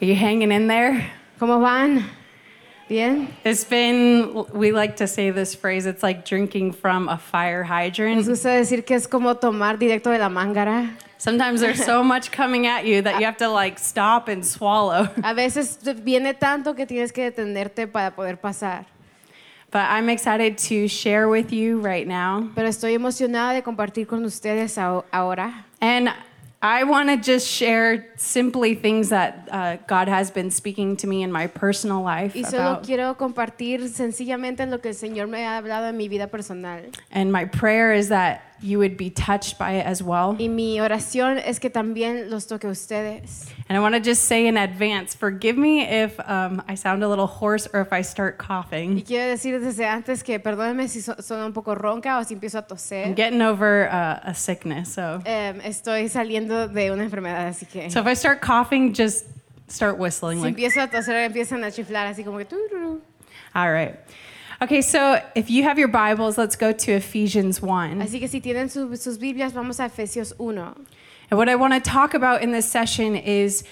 Are you hanging in there? ¿Cómo van? ¿Bien? It's been, we like to say this phrase, it's like drinking from a fire Nos hydrant. gusta decir que es como tomar directo de la mángara. Sometimes there's so much coming at you that you have to like stop and swallow. A veces viene tanto que tienes que detenerte para poder pasar. But I'm excited to share with you right now. Pero estoy emocionada de compartir con ustedes ahora. And I want to just share simply things that uh, God has been speaking to me in my personal life Y solo about. quiero compartir sencillamente lo que el Señor me ha hablado en mi vida personal. And my prayer is that you would be touched by it as well. Y mi oración es que también los toque a ustedes. And I want to just say in advance, forgive me if um, I sound a little hoarse or if I start Y coughing. quiero decir desde antes que perdónenme si so- suena un poco ronca o si empiezo a I'm getting over uh, a sickness, so Em, estoy saliendo de una enfermedad, así que so if I start coughing, just start whistling. si Like, empiezo a toser empiezan a chiflar así como que all right. Okay, so if you have your Bibles, let's go to Ephesians 1. Así que si tienen su- sus Biblias, vamos a Efesios 1. And what I want to talk about in this session is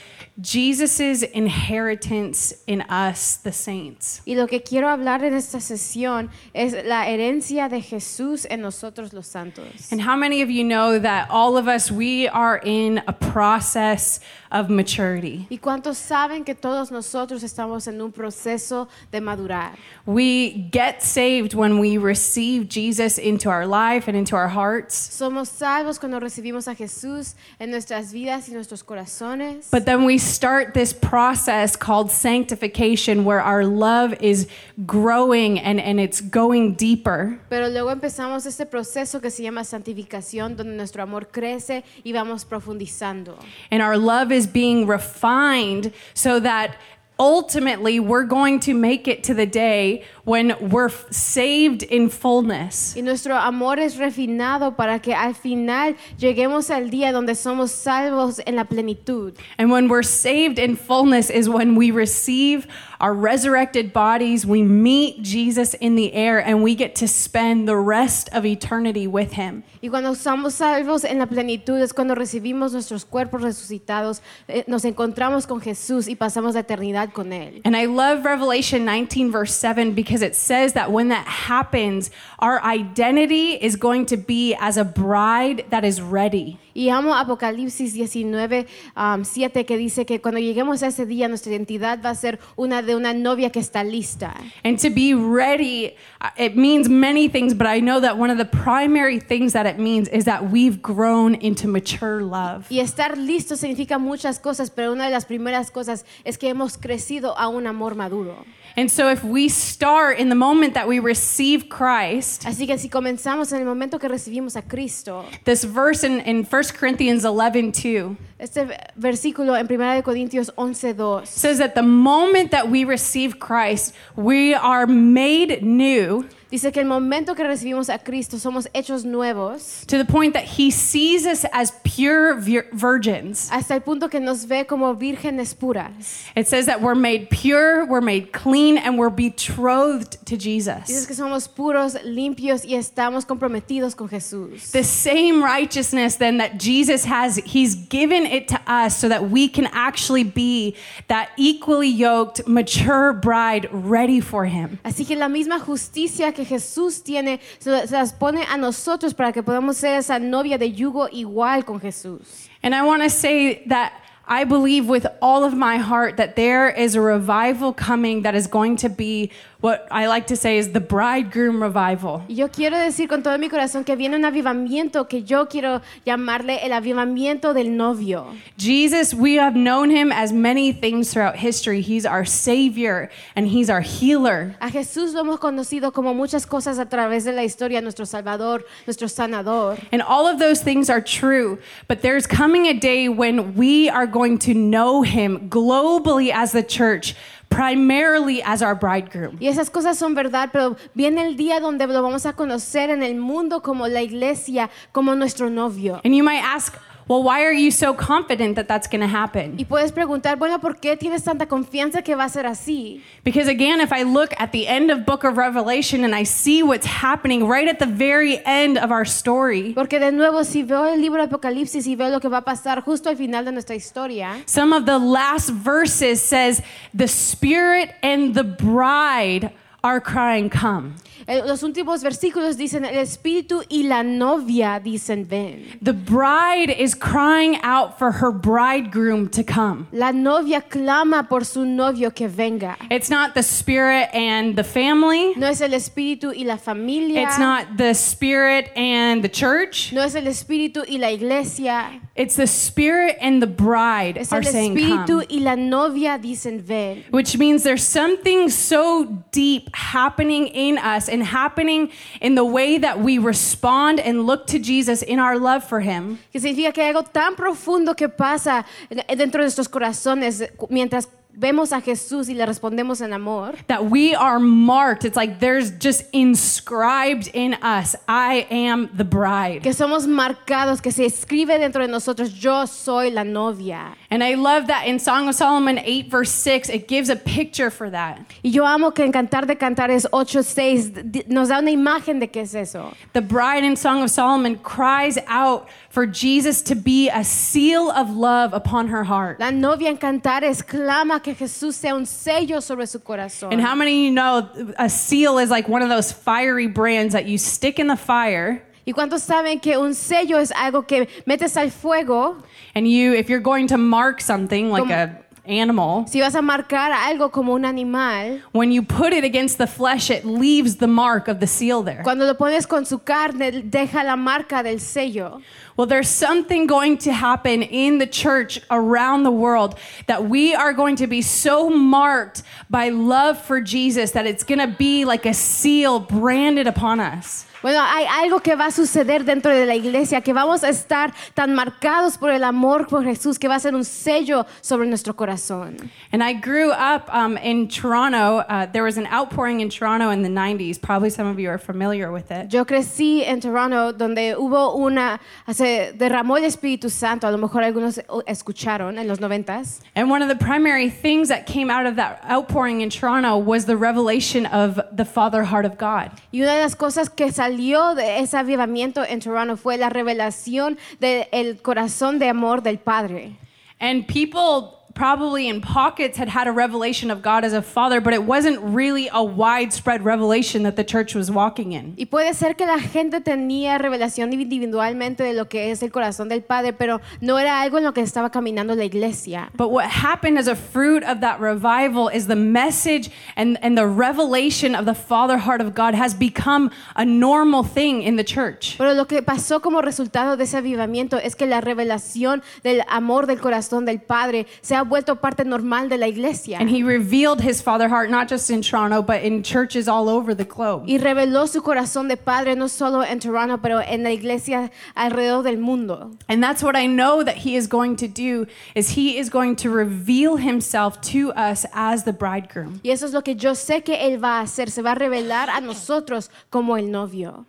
Jesus' inheritance in us, the saints. Y lo que quiero hablar en esta sesión es la herencia de Jesús en nosotros los santos. And how many of you know that all of us, we are in a process of maturity? ¿Y cuántos saben que todos nosotros estamos en un proceso de madurar? We get saved when we receive Jesus into our life and into our hearts. Somos salvos cuando recibimos a Jesús en nuestras vidas y nuestros corazones. But then we start this process called sanctification where our love is growing and, and it's going deeper. Pero luego empezamos este proceso que se llama santificación, donde nuestro amor crece y vamos profundizando. And our love is being refined so that ultimately we're going to make it to the day when we're saved in fullness. Y nuestro amor es refinado para que al final lleguemos al día donde somos salvos en la plenitud. And when we're saved in fullness is when we receive our resurrected bodies, we meet Jesus in the air, and we get to spend the rest of eternity with him. Y cuando somos salvos en la plenitud es cuando recibimos nuestros cuerpos resucitados, eh, nos encontramos con Jesús y pasamos la eternidad con Él. And I love Revelation 19, verse 7, because it says that when that happens, our identity is going to be as a bride that is ready. Y amo Apocalipsis 19, um, 7, que dice que cuando lleguemos a ese día, nuestra identidad va a ser una de una novia que está lista. And to be ready, uh, it means many things, but I know that one of the primary things that it means is that we've grown into mature love. Y estar listo significa muchas cosas, pero una de las primeras cosas es que hemos crecido a un amor maduro. And so if we start in the moment that we receive Christ, Así que si comenzamos en el momento que recibimos a Cristo, this verse in, in 1 Corinthians 11, 2 este versículo en 1 de Corintios 11:2 says that the moment that we receive Christ, we are made new dice que el momento que recibimos a Cristo somos hechos nuevos to the point that he sees us as pure vir- virgins. hasta el punto que nos ve como vírgenes puras. It says that we're made pure, we're made clean, and we're betrothed to Jesus. que somos puros, limpios y estamos comprometidos con Jesús. The same righteousness then that Jesus has, he's given it to us so that we can actually be that equally yoked, mature bride ready for him. Así que la misma justicia que Jesús tiene se las pone a nosotros para que podamos ser esa novia de yugo igual con Jesús. And I want to say that I believe with all of my heart that there is a revival coming that is going to be what I like to say is the bridegroom revival. Yo quiero decir con todo mi corazón que viene un avivamiento que yo quiero llamarle el avivamiento del novio. Jesus, we have known him as many things throughout history. He's our savior and he's our healer. A Jesús lo hemos conocido como muchas cosas a través de la historia, nuestro Salvador, nuestro sanador. And all of those things are true, but there's coming a day when we are going to know him globally as the church, primarily as our bridegroom. Y esas cosas son verdad, pero viene el día donde lo vamos a conocer en el mundo como la iglesia, como nuestro novio. And you might ask, Well, why are you so confident that that's going to happen? Y puedes preguntar, bueno, ¿por qué tienes tanta confianza que va a ser así? Because again, if I look at the end of book of Revelation and I see what's happening right at the very end of our story, Porque de nuevo, si veo el libro de Apocalipsis y veo lo que va a pasar justo al final de nuestra historia, some of the last verses says the spirit and the bride are crying come. eh, los últimos versículos dicen, el espíritu y la novia dicen, ven. The bride is crying out for her bridegroom to come. La novia clama por su novio que venga. It's not the spirit and the family. No es el espíritu y la familia. It's not the spirit and the church. No es el espíritu y la iglesia. It's the spirit and the bride Es are el saying espíritu come. y la novia dicen ven. Which means there's something so deep happening in us and happening in the way that we respond and look to Jesus in our love for him Que significa que hay algo tan profundo que pasa dentro de nuestros corazones mientras vemos a Jesús y le respondemos en amor. that we are marked. It's like there's just inscribed in us, I am the bride. Que somos marcados, que se escribe dentro de nosotros, yo soy la novia. And I love that in Song of Solomon 8, verse 6, it gives a picture for that. Y yo amo que en Cantar de Cantares 8.6 di- nos da una imagen de qué es eso. The bride in Song of Solomon cries out for Jesus to be a seal of love upon her heart. La novia en Cantares clama que Jesús sea un sello sobre su corazón. And how many of you know a seal is like one of those fiery brands that you stick in the fire? ¿Y cuántos saben que un sello es algo que metes al fuego? And you, if you're going to mark something like Como- a animal, Si vas a marcar algo como un animal, when you put it against the flesh, it leaves the mark of the seal there. cuando lo pones con su carne, deja la marca del sello. Well, there's something going to happen in the church around the world that we are going to be so marked by love for Jesus that it's going to be like a seal branded upon us. Bueno, hay algo que va a suceder dentro de la iglesia, que vamos a estar tan marcados por el amor por Jesús, que va a ser un sello sobre nuestro corazón. And I grew up um, in Toronto. Uh, there was an outpouring in Toronto in the 90s. Probably some of you are familiar with it. Yo crecí en Toronto, donde hubo una, se derramó el Espíritu Santo, a lo mejor algunos escucharon en los noventas. And one of the primary things that came out of that outpouring in Toronto was the revelation of the Father heart of God. Y una de las cosas que salió de ese avivamiento en Toronto fue la revelación del corazón de amor del Padre. And people probably in pockets had had a revelation of God as a father, but it wasn't really a widespread revelation that the church was walking in. Y puede ser que la gente tenía revelación individualmente de lo que es el corazón del Padre, pero no era algo en lo que estaba caminando la iglesia. But what happened as a fruit of that revival is the message and, and the revelation of the Father heart of God has become a normal thing in the church. Pero lo que pasó como resultado de ese avivamiento es que la revelación del amor del corazón del Padre se ha vuelto parte normal de la iglesia. And he revealed his Father heart not just in Toronto, but in churches all over the globe. Y reveló su corazón de Padre no solo en Toronto, pero en la iglesia alrededor del mundo. And that's what I know that he is going to do is he is going to reveal himself to us as the bridegroom. Y eso es lo que yo sé que Él va a hacer. Se va a revelar a nosotros como el novio.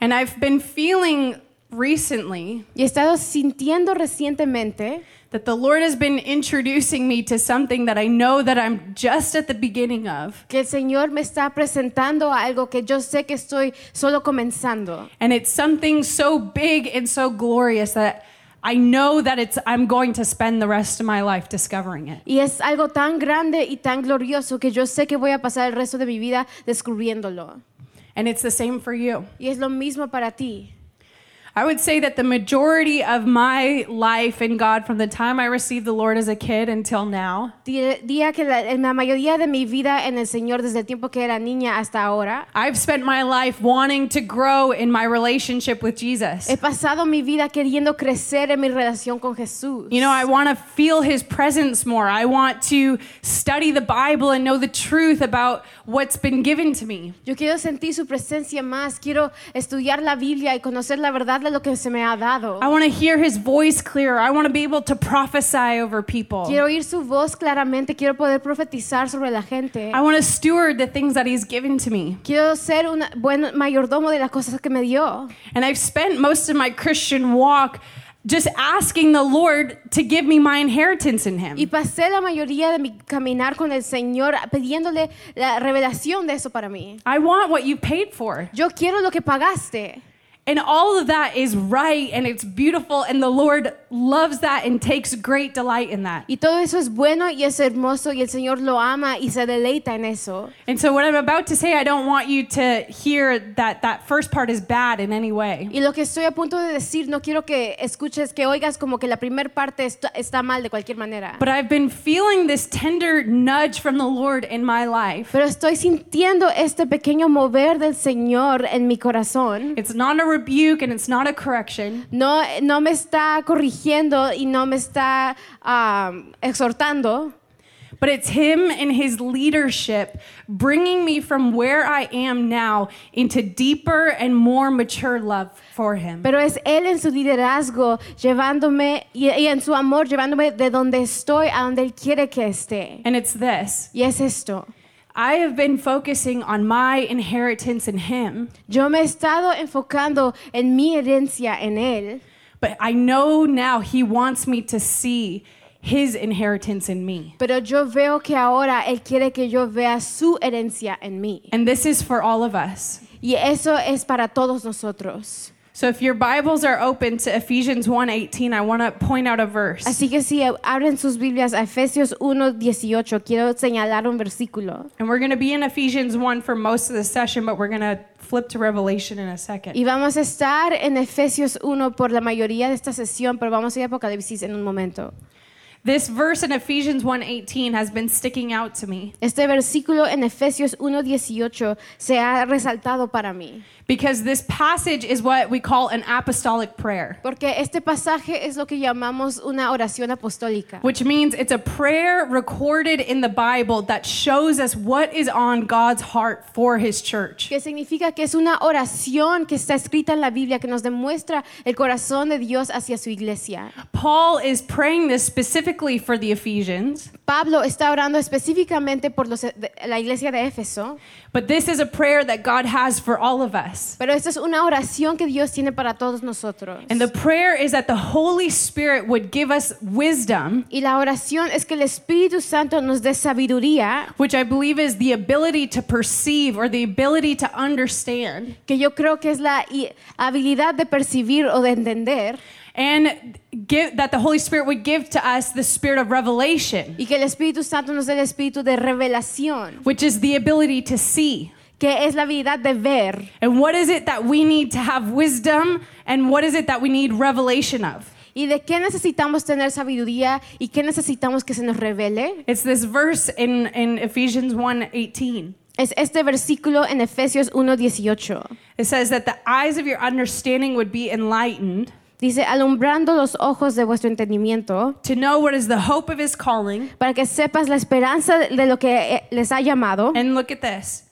And I've been feeling recently Y he estado sintiendo recientemente that the Lord has been introducing me to something that I know that I'm just at the beginning of. que el Señor me está presentando algo que yo sé que estoy solo comenzando. And it's something so big and so glorious that I know that it's I'm going to spend the rest of my life discovering it. Y es algo tan grande y tan glorioso que yo sé que voy a pasar el resto de mi vida descubriéndolo. And it's the same for you. Y es lo mismo para ti. I would say that the majority of my life in God from the time I received the Lord as a kid until now Di- Día que la, en la mayoría de mi vida en el Señor desde el tiempo que era niña hasta ahora, I've spent my life wanting to grow in my relationship with Jesus. he pasado mi vida queriendo crecer en mi relación con Jesús. You know, I want to feel his presence more. I want to study the Bible and know the truth about what's been given to me. Yo quiero sentir su presencia más, quiero estudiar la Biblia y conocer la verdad de lo que se me ha dado. I want to hear his voice clearer. I want to be able to prophesy over people. Quiero oír su voz claramente, quiero poder profetizar sobre la gente. I want to steward the things that he's given to me. Quiero ser un buen mayordomo de las cosas que me dio. And I've spent most of my Christian walk just asking the Lord to give me my inheritance in Him. Y pasé la mayoría de mi caminar con el Señor pidiéndole la revelación de eso para mí. I want what you paid for. Yo quiero lo que pagaste. And all of that is right and it's beautiful, and the Lord loves that and takes great delight in that. Y todo eso es bueno y es hermoso y el Señor lo ama y se deleita en eso. And so, what I'm about to say, I don't want you to hear that that first part is bad in any way. Y lo que estoy a punto de decir, no quiero que escuches, que oigas como que la primera parte está, está mal de cualquier manera. But I've been feeling this tender nudge from the Lord in my life. Pero estoy sintiendo este pequeño mover del Señor en mi corazón. It's not a rebuke and it's not a correction. No, no me está corrigiendo y no me está um, exhortando, But it's him and his leadership bringing me from where I am now into deeper and more mature love for him. pero es Él en su liderazgo llevándome y, y en su amor llevándome de donde estoy a donde Él quiere que esté. And it's this Y es esto. I have been focusing on my inheritance in him, Yo me he estado enfocando en mi herencia en Él, but I know now he wants me to see his inheritance in me. pero yo veo que ahora Él quiere que yo vea su herencia en mí. And this is for all of us. Y eso es para todos nosotros. So if your Bibles are open to Ephesians 1:18, I want to point out a verse. Así que si abren sus Biblias a Efesios 1:18, quiero señalar un versículo. And we're going to be in Ephesians 1 for most of the session, but we're going to flip to Revelation in a second. Y vamos a estar en Efesios 1 por la mayoría de esta sesión, pero vamos a ir a Apocalipsis en un momento. This verse in Ephesians 1:18 has been sticking out to me Este versículo en Efesios 1:18 se ha resaltado para mí, because this passage is what we call an apostolic prayer, porque este pasaje es lo que llamamos una oración apostólica, which means it's a prayer recorded in the Bible that shows us what is on God's heart for his church. que significa que es una oración que está escrita en la Biblia que nos demuestra el corazón de Dios hacia su iglesia. Paul is praying this specifically for the Ephesians, Pablo está orando específicamente por los- la iglesia de Éfeso, but this is a prayer that God has for all of us. pero esta es una oración que Dios tiene para todos nosotros. And the prayer is that the Holy Spirit would give us wisdom, Y la oración es que el Espíritu Santo nos dé sabiduría, which I believe is the ability to perceive or the ability to understand, que yo creo que es la habilidad de percibir o de entender, and give, that the Holy Spirit would give to us the spirit of revelation, y que el Espíritu Santo nos dé el espíritu de revelación, which is the ability to see. Que es la habilidad de ver. And what is it that we need to have wisdom, and what is it that we need revelation of? ¿Y de qué necesitamos tener sabiduría y qué necesitamos que se nos revele? It's this verse in, in Ephesians 1:18. Es este versículo en Efesios 1:18. It says that the eyes of your understanding would be enlightened Dice, alumbrando los ojos de vuestro entendimiento, to know what is the hope of his calling. para que sepas la esperanza de de lo que eh, les ha llamado. And look at this.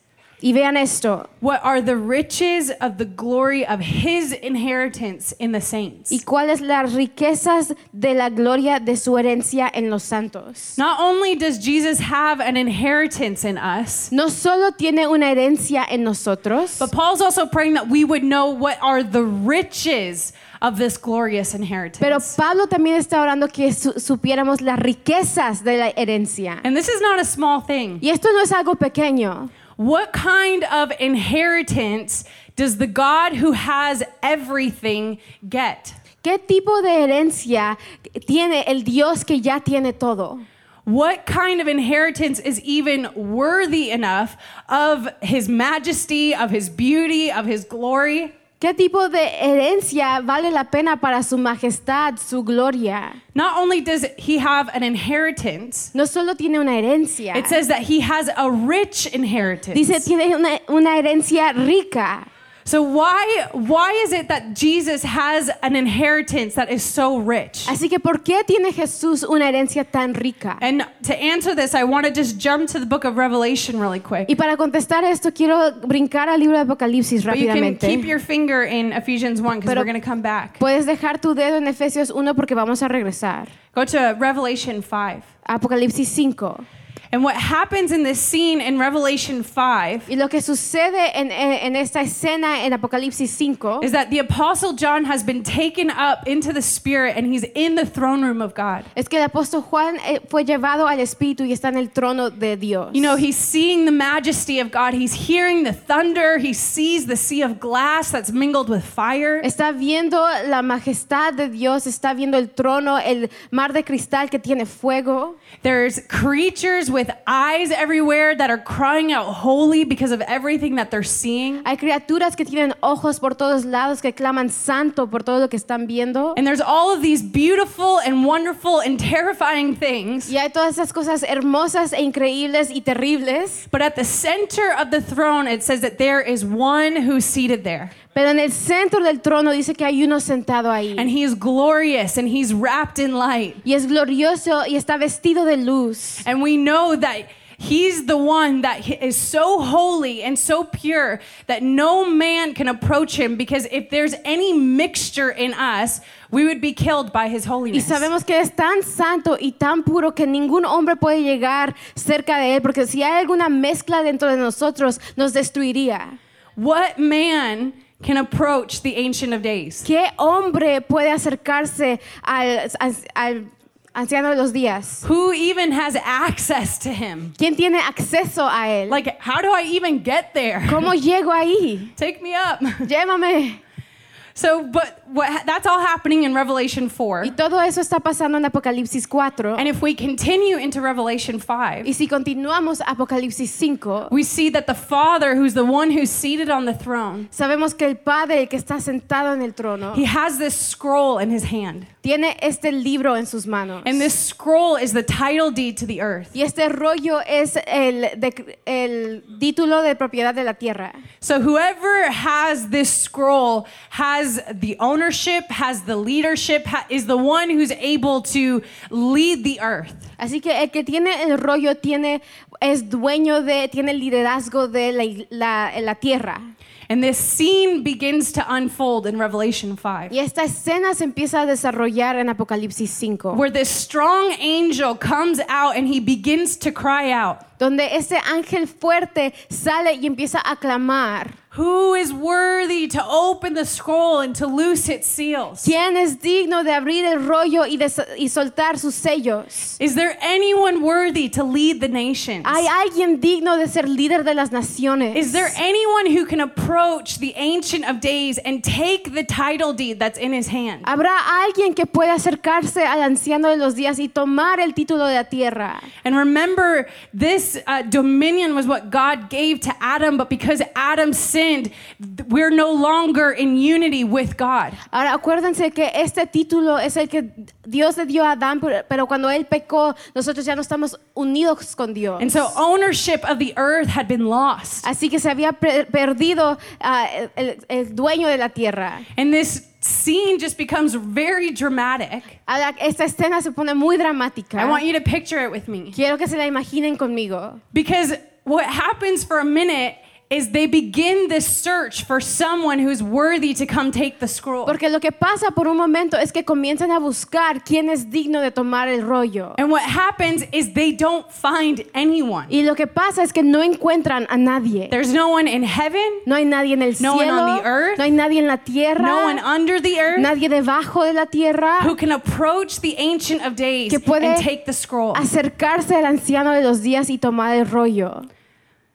Y vean esto. What are the riches of the glory of his inheritance in the saints? ¿Y cuáles las riquezas de la gloria de su herencia en los santos? Not only does Jesus have an inheritance in us, No solo tiene una herencia en nosotros, but Paul's also praying that we would know what are the riches of this glorious inheritance. pero. Pablo también está orando que su- supiéramos las riquezas de la herencia. And this is not a small thing. Y esto no es algo pequeño. What kind of inheritance does the God who has everything get? ¿Qué tipo de herencia tiene el Dios que ya tiene todo? What kind of inheritance is even worthy enough of his majesty, of his beauty, of his glory? ¿Qué tipo de herencia vale la pena para su majestad, su gloria? Not only does he have an inheritance, No solo tiene una herencia, it says that he has a rich inheritance. dice tiene una, una herencia rica. So why why is it that Jesus has an inheritance that is so rich? Así que ¿por qué tiene Jesús una herencia tan rica? And to answer this, I want to just jump to the book of Revelation really quick. Y para contestar esto quiero brincar al libro de Apocalipsis But you can keep your finger in Ephesians 1 because we're going to come back. Puedes dejar tu dedo en Efesios 1 porque vamos a regresar. Go to Revelation 5. Apocalipsis 5. And what happens in this scene in Revelation 5 Y lo que sucede en, en- en esta escena en Apocalipsis 5 is that the Apostle John has been taken up into the Spirit and he's in the throne room of God. es que el apóstol Juan eh, fue llevado al Espíritu y está en el trono de Dios. You know, he's seeing the majesty of God, he's hearing the thunder, he sees the sea of glass that's mingled with fire. Está viendo la majestad de Dios, está viendo el trono, el mar de cristal que tiene fuego. There's creatures with eyes everywhere that are crying out holy because of everything that they're seeing. Hay criaturas que tienen ojos por todos lados que claman santo por todo lo que están viendo. And there's all of these beautiful and wonderful and terrifying things. Y hay todas esas cosas hermosas e increíbles y terribles. But at the center of the throne, it says that there is one who's seated there. Pero en el centro del trono dice que hay uno sentado ahí. And he is glorious and he's wrapped in light. Y es glorioso y está vestido de luz. And we know that he's the one that is so holy and so pure that no man can approach him because if there's any mixture in us, we would be killed by his Y holiness. sabemos que es tan santo y tan puro que ningún hombre puede llegar cerca de él, porque si hay alguna mezcla dentro de nosotros, nos destruiría. What man can approach the Ancient of Days? ¿Qué hombre puede acercarse al, al- al anciano de los días? Who even has access to him? ¿Quién tiene acceso a él? Like, how do I even get there? ¿Cómo llego ahí? Take me up. Llévame. So, but what, that's all happening in Revelation 4. Y todo eso está pasando en Apocalipsis 4. And if we continue into Revelation 5, Y si continuamos Apocalipsis 5, we see that the Father, who's the one who's seated on the throne, sabemos que el Padre, que está sentado en el trono, he has this scroll in his hand. tiene este libro en sus manos. And this scroll is the title deed to the earth. Y este rollo es el, de- el título de propiedad de la tierra. So whoever has this scroll has the ownership, has the leadership, is the one who's able to lead the earth. Así que el que tiene el rollo tiene, es dueño de, tiene el liderazgo de la, la- la tierra. And this scene begins to unfold in Revelation 5. Y esta escena se empieza a desarrollar en Apocalipsis 5, Where this strong angel comes out and he begins to cry out, donde ese ángel fuerte sale y empieza a clamar. Who is worthy to open the scroll and to loose its seals? ¿Quién es digno de abrir el rollo y, de, y soltar sus sellos? Is there anyone worthy to lead the nations? ¿Hay alguien digno de ser líder de las naciones? Is there anyone who can approach the Ancient of Days and take the title deed that's in his hand? ¿Habrá alguien que pueda acercarse al anciano de los días y tomar el título de la tierra? And remember, this uh, dominion was what God gave to Adam, but because Adam sinned, we're no longer in unity with God. Ahora acuérdense que este título es el que Dios le dio a Adán, pero- cuando él pecó, nosotros ya no estamos unidos con Dios. And so ownership of the earth had been lost. Así que se había perdido ah, el, el dueño de la tierra. And this scene just becomes very dramatic. Esta escena se pone muy dramática. I want you to picture it with me. Quiero que se la imaginen conmigo. Because what happens for a minute is they begin this search for someone who's worthy to come take the scroll. Porque lo que pasa por un momento es que comienzan a buscar quién es digno de tomar el rollo. And what happens is they don't find anyone. Y lo que pasa es que no encuentran a nadie. There's no one in heaven, No hay nadie en el No one cielo, on the earth. no hay nadie en la tierra, no one under the earth nadie debajo de la tierra who can approach the Ancient of Days que puede and take the scroll. acercarse al anciano de los días y tomar el rollo.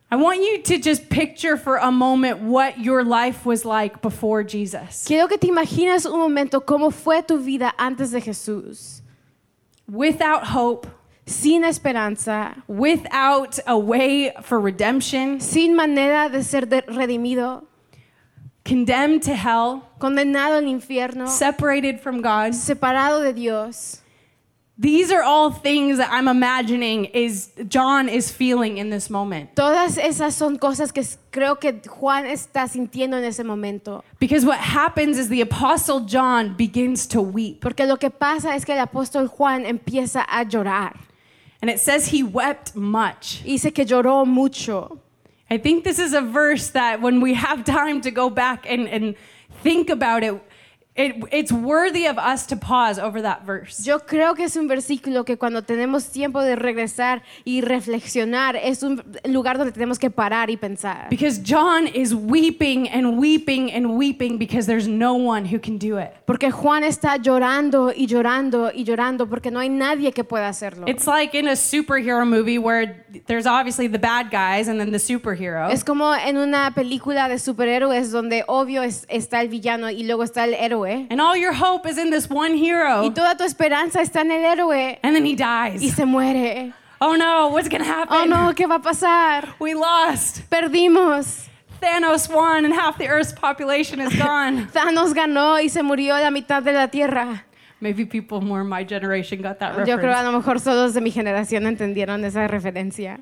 I want you to just picture for a moment what your life was like before Jesus. Quiero que te imagines un momento cómo fue tu vida antes de Jesús. Without hope, Sin esperanza, without a way for redemption, sin manera de ser de- redimido, condemned to hell, condenado al infierno, separated from God. separado de Dios. These are all things that I'm imagining is John is feeling in this moment. Todas esas son cosas que creo que Juan está sintiendo en ese momento. Because what happens is the apostle John begins to weep. Porque lo que pasa es que el apóstol Juan empieza a llorar. And it says he wept much. Y Dice que lloró mucho. I think this is a verse that when we have time to go back and, and think about it, it, it's worthy of us to pause over that verse. Yo creo que es un versículo que cuando tenemos tiempo de regresar y reflexionar, es un lugar donde tenemos que parar y pensar. Because John is weeping and weeping and weeping because there's no one who can do it. Porque Juan está llorando y llorando y llorando porque no hay nadie que pueda hacerlo. It's like in a superhero movie where there's obviously the bad guys and then the superhero. Es como en una película de superhéroes donde obvio es- está el villano y luego está el héroe. And all your hope is in this one hero. Y toda tu esperanza está en el héroe And then he dies. y se muere. Oh no, what's gonna happen? Oh no, ¿qué va a pasar? We lost. Perdimos. Thanos won and half the Earth's population is gone. Thanos ganó y se murió la mitad de la tierra. Maybe people more in my generation got that reference. Yo creo a lo mejor solo los de mi generación entendieron esa referencia.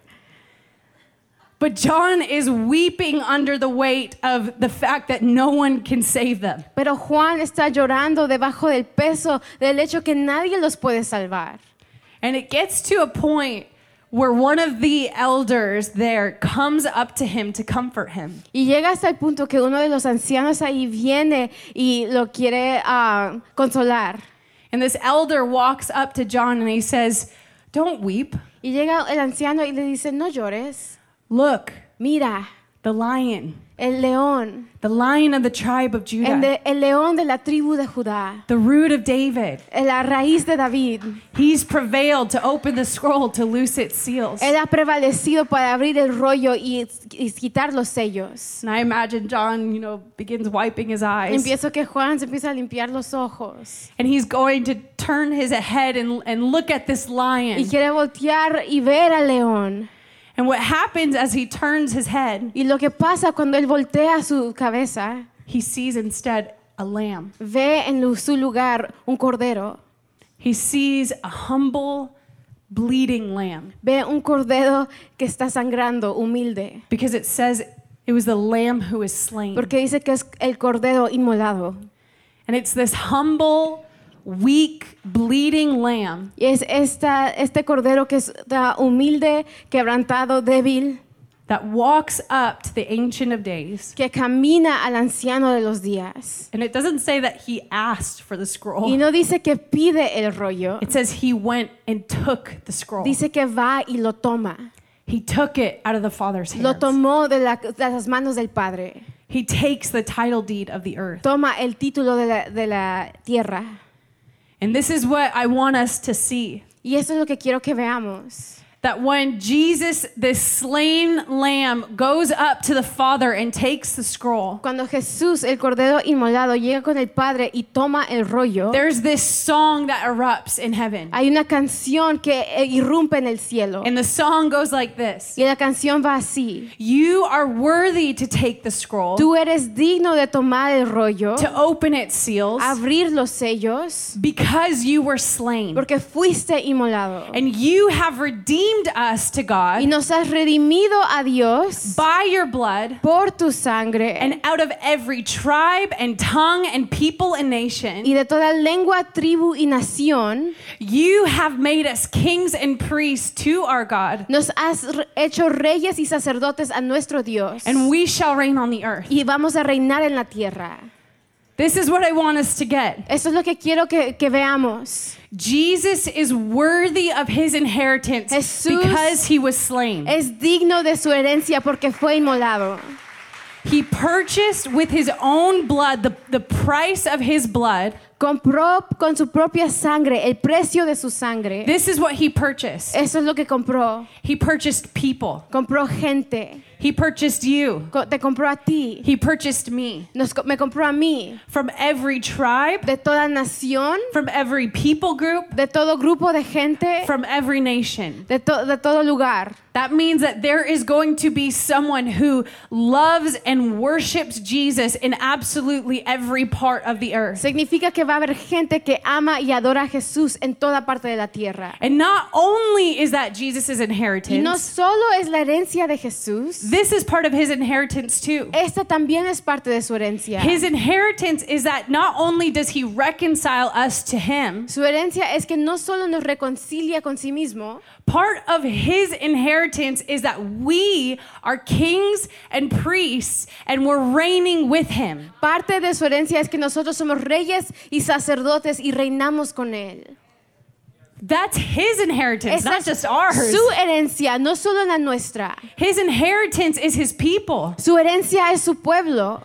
But John is weeping under the weight of the fact that no one can save them. Pero Juan está llorando debajo del peso del hecho que nadie los puede salvar. And it gets to a point where one of the elders there comes up to him to comfort him. Y llega hasta el punto que uno de los ancianos ahí viene y lo quiere ah, consolar. And this elder walks up to John and he says, Don't weep. Y llega el anciano y le dice, no llores. Look, Mira, the lion, el león, the lion of the tribe of el, Judah, de- el león de la tribu de Judá, the root of David. Eh, la raíz de David. He's prevailed to open the scroll to loose its seals. Él ha prevalecido para abrir el rollo y, y quitar los sellos. And I imagine John, you know, begins wiping his eyes. Empiezo que Juan se empieza a limpiar los ojos And he's going to turn his head and, and look at this y lion. quiere voltear y ver al león. And what happens as he turns his head, Y lo que pasa cuando él voltea su cabeza, he sees instead a lamb. ve en su lugar un cordero. He sees a humble, bleeding lamb. Ve un cordero que está sangrando, humilde. Because it says it was the lamb who was slain. Porque dice que es el cordero inmolado. And it's this humble, weak, bleeding lamb Y es esta, este cordero que está humilde, quebrantado, débil, that walks up to the Ancient of Days. que camina al anciano de los días. And it doesn't say that he asked for the scroll. Y no dice que pide el rollo, It says he went and took the scroll. dice que va y lo toma. He took it out of the Father's hands. Lo tomó de, la- de las manos del Padre. He takes the title deed of the earth. Toma el título de la, de la tierra. And this is what I want us to see. Y eso es lo que quiero que veamos. That when Jesus, this slain lamb, goes up to the Father and takes the scroll, Cuando Jesús, el cordero inmolado, llega con el Padre y toma el rollo, there's this song that erupts in heaven. hay una canción que eh, irrumpe en el cielo. And the song goes like this Y la canción va así. You are worthy to take the scroll, Tú eres digno de tomar el rollo, to open its seals, abrir los sellos, because you were slain. porque fuiste inmolado. And you have redeemed us to Y nos has redimido a Dios by your blood por tu sangre and out of every tribe and tongue and people and y nation. de toda lengua, tribu y nación. You have made us kings and priests to our God, Nos has hecho reyes y sacerdotes a nuestro Dios. and we shall reign on the earth. Y vamos a reinar en la tierra. This is what I want us to get. Eso es lo que quiero que, que veamos. Jesus is worthy of his inheritance Jesús because he was slain. Es digno de su herencia porque fue inmolado. He purchased with his own blood, the, the price of his blood. Compró con su propia sangre, el precio de su sangre. This is what he purchased. Eso es lo que compró. He purchased people. Compró gente. He purchased you. Te compró a ti. He purchased me. Nos me compró a mí. From every tribe, De toda nación, from every people group, de todo grupo de gente, from every nation. de, to- de todo lugar. That means that there is going to be someone who loves and worships Jesus in absolutely every part of the earth. Significa que va a haber gente que ama y adora a Jesús en toda parte de la tierra. And not only is that Jesus' Y no inheritance, solo es la herencia de Jesús, this is part of his inheritance too. Esta también es parte de su herencia. His inheritance is that not only does he reconcile us to him, Su herencia es que no solo nos reconcilia con sí mismo, part of his inheritance is that we are kings and priests and we're reigning with him. parte de su herencia es que nosotros somos reyes y sacerdotes y reinamos con él. That's his inheritance, Esa not just ours. su herencia, no solo la nuestra. His inheritance is his people. Su herencia es su pueblo.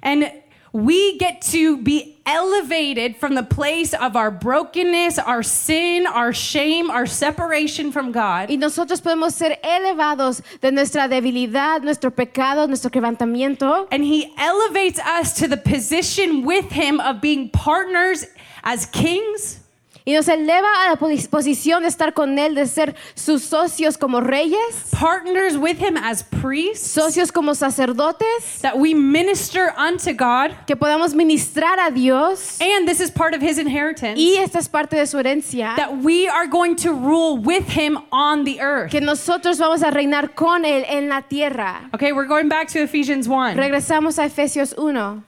And we get to be elevated from the place of our brokenness, our sin, our shame, our separation from God. Y nosotros podemos ser elevados de nuestra debilidad, nuestro pecado, nuestro quebrantamiento. And he elevates us to the position with him of being partners as kings, Y nos eleva a la pos- posición de estar con Él, de ser sus socios como reyes, partners with him as priests, socios como sacerdotes, that we minister unto God. que podamos ministrar a Dios. And this is part of his inheritance. Y esta es parte de su herencia, that we are going to rule with him on the earth. que nosotros vamos a reinar con Él en la tierra. Okay, we're going back to Ephesians 1. Regresamos a Efesios 1.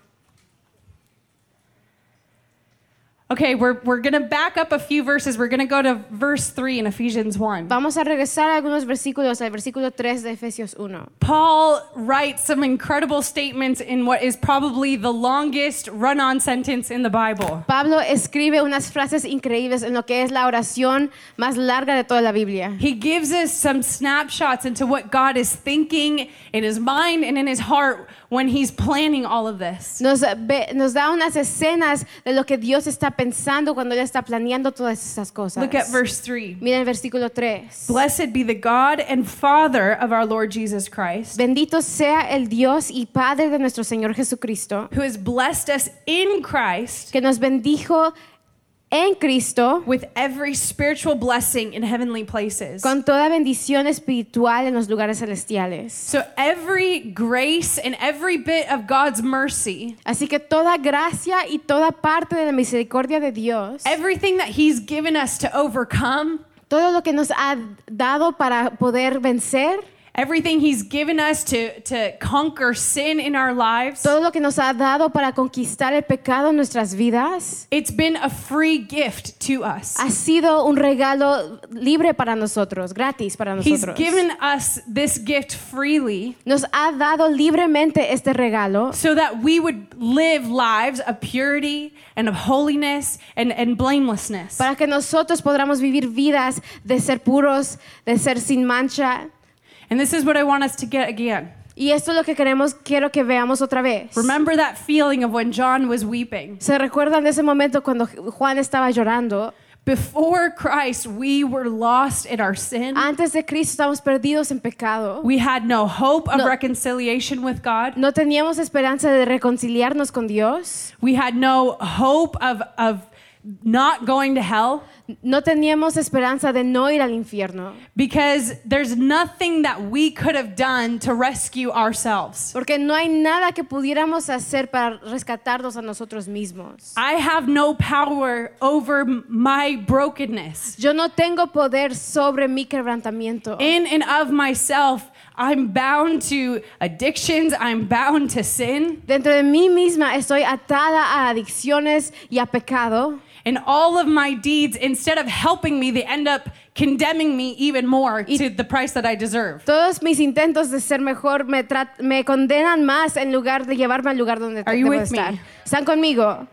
Okay, we're, we're going to back up a few verses. We're going to go to verse 3 in Ephesians 1. Vamos a regresar a algunos versículos, al versículo 3 de Efesios 1. Paul writes some incredible statements in what is probably the longest run on sentence in the Bible. Pablo escribe unas frases increíbles en lo que es la oración más larga de toda la Biblia. He gives us some snapshots into what God is thinking in his mind and in his heart when he's planning all of this. Nos, nos da unas escenas de lo que Dios está pensando cuando Él está planeando todas esas cosas. Look at verse 3. Mira el versículo 3. Blessed be the God and Father of our Lord Jesus Christ, Bendito sea el Dios y Padre de nuestro Señor Jesucristo, who has blessed us in Christ que nos bendijo en Cristo with every spiritual blessing in heavenly places. con toda bendición espiritual en los lugares celestiales. So every grace and every bit of God's mercy, Así que toda gracia y toda parte de la misericordia de Dios, everything that He's given us to overcome, todo lo que nos ha dado para poder vencer, everything He's given us to, to conquer sin in our lives, todo lo que nos ha dado para conquistar el pecado en nuestras vidas, it's been a free gift to us. ha sido un regalo libre para nosotros, gratis para nosotros. He's given us this gift freely Nos ha dado libremente este regalo so that we would live lives of purity and of holiness and, and blamelessness. para que nosotros podamos vivir vidas de ser puros, de ser sin mancha. And this is what I want us to get again. Y esto es lo que queremos, quiero que veamos otra vez. Remember that feeling of when John was weeping. ¿Se recuerdan de ese momento cuando Juan estaba llorando? Before Christ, we were lost in our sin. Antes de Cristo estábamos perdidos en pecado. We had no hope of No. reconciliation with God. No teníamos esperanza de reconciliarnos con Dios. We had no hope of, of not going to hell No teníamos esperanza de no ir al infierno. because there's nothing that we could have done to rescue ourselves. Porque no hay nada que pudiéramos hacer para rescatarnos a nosotros mismos. I have no power over my brokenness. Yo no tengo poder sobre mi quebrantamiento. In and of myself, I'm bound to addictions, I'm bound to sin, Dentro de mí misma estoy atada a adicciones y a pecado. And all of my deeds, instead of helping me, they end up condemning me even more to the price that I deserve. Todos mis intentos de ser mejor me, me condenan más en lugar de llevarme al lugar donde Are you debo with me? estar. ¿Están conmigo?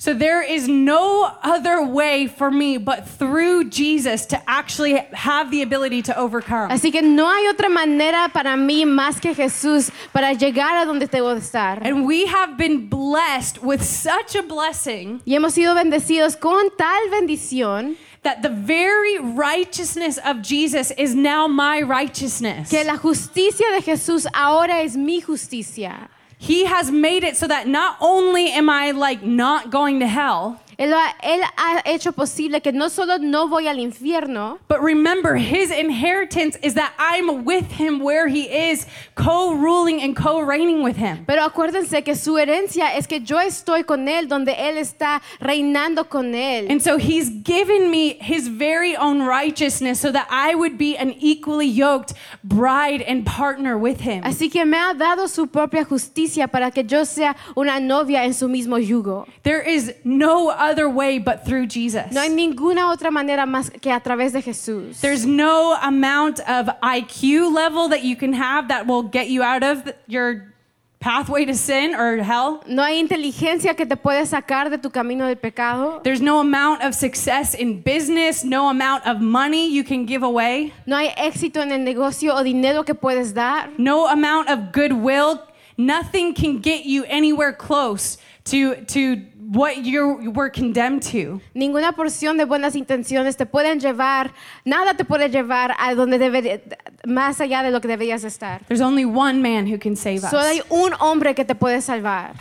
So there is no other way for me but through Jesus to actually have the ability to overcome. Así que no hay otra manera para mí más que Jesús para llegar a donde debo de estar. And we have been blessed with such a blessing Y hemos sido bendecidos con tal bendición that the very righteousness of Jesus is now my righteousness. que la justicia de Jesús ahora es mi justicia. He has made it so that not only am I like not going to hell, Él ha, él ha hecho posible que no solo no voy al infierno, But remember, his inheritance is that I'm with him where he is, co ruling and co reigning with him. pero acuérdense que su herencia es que yo estoy con él donde él está reinando con él. And so he's given me his very own righteousness so that I would be an equally yoked bride and partner with him. Así que me ha dado su propia justicia para que yo sea una novia en su mismo yugo. There is no other way but through Jesus. No hay ninguna otra manera más que a través de Jesús. There's no amount of IQ level that you can have that will get you out of your pathway to sin or hell. No hay inteligencia que te puede sacar de tu camino del pecado. There's no amount of success in business, no amount of money you can give away, No hay éxito en el negocio o dinero que puedes dar. no amount of goodwill. Nothing can get you anywhere close to, to what you were condemned to. Ninguna porción de buenas intenciones te pueden llevar, nada te puede llevar a donde debería, más allá de lo que deberías estar. There's only one man who can save us. Solo hay un hombre que te puede salvar.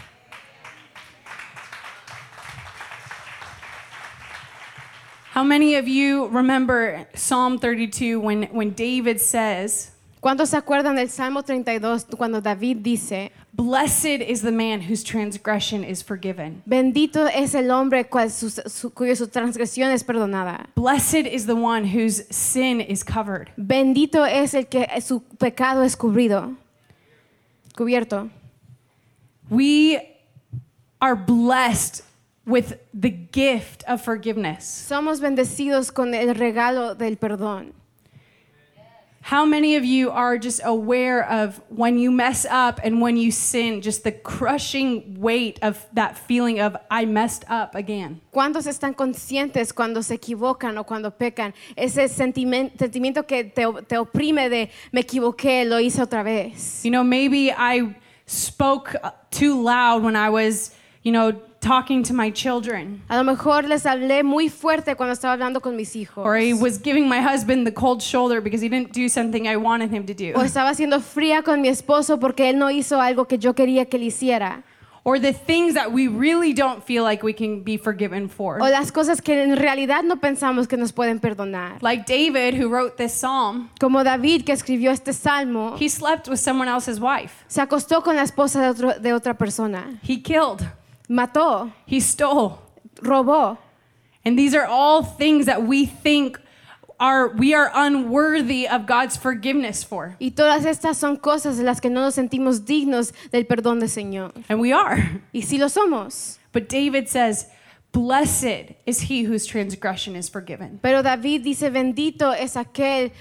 How many of you remember Psalm 32 when, when David says, ¿Cuántos se acuerdan del Salmo 32 cuando David dice, Blessed is the man whose transgression is forgiven. bendito es el hombre cual su, su- cuya su transgresión es perdonada? Blessed is the one whose sin is covered. Bendito es el que su pecado es cubrido, cubierto. We are blessed with the gift of forgiveness. Somos bendecidos con el regalo del perdón. How many of you are just aware of when you mess up and when you sin, just the crushing weight of that feeling of, I messed up again? ¿Cuántos están conscientes cuando se equivocan o cuando pecan? Ese sentimiento que te, te oprime de me equivoqué, lo hice otra vez. You know, maybe I spoke too loud when I was, you know, talking to my children. A lo mejor les hablé muy fuerte cuando estaba hablando con mis hijos. Or I was giving my husband the cold shoulder because he didn't do something I wanted him to do. O estaba siendo fría con mi esposo porque él no hizo algo que yo quería que él hiciera. Or the things that we really don't feel like we can be forgiven for. O las cosas que en realidad no pensamos que nos pueden perdonar. Like David, who wrote this psalm, Como David que escribió este salmo, he slept with someone else's wife. se acostó con la esposa de, otro- de otra persona. He killed. Mató, He stole. robó. And these are all things that we think are we are unworthy of God's forgiveness for. Y todas estas son cosas de las que no nos sentimos dignos del perdón del Señor. And we are. Y sí lo somos. But David says, "Blessed is he whose transgression is forgiven. Pero David dice, bendito es aquel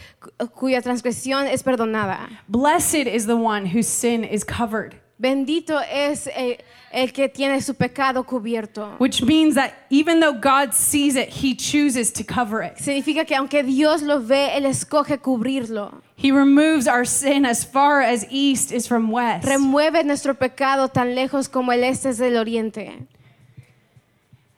cuya transgresión es perdonada. Blessed is the one whose sin is covered." Bendito es el, el que tiene su pecado cubierto. Which means that even though God sees it, he chooses to cover it. Significa que aunque Dios lo ve, Él escoge cubrirlo. He removes our sin as far as east is from west. Remueve nuestro pecado tan lejos como el este es del oriente.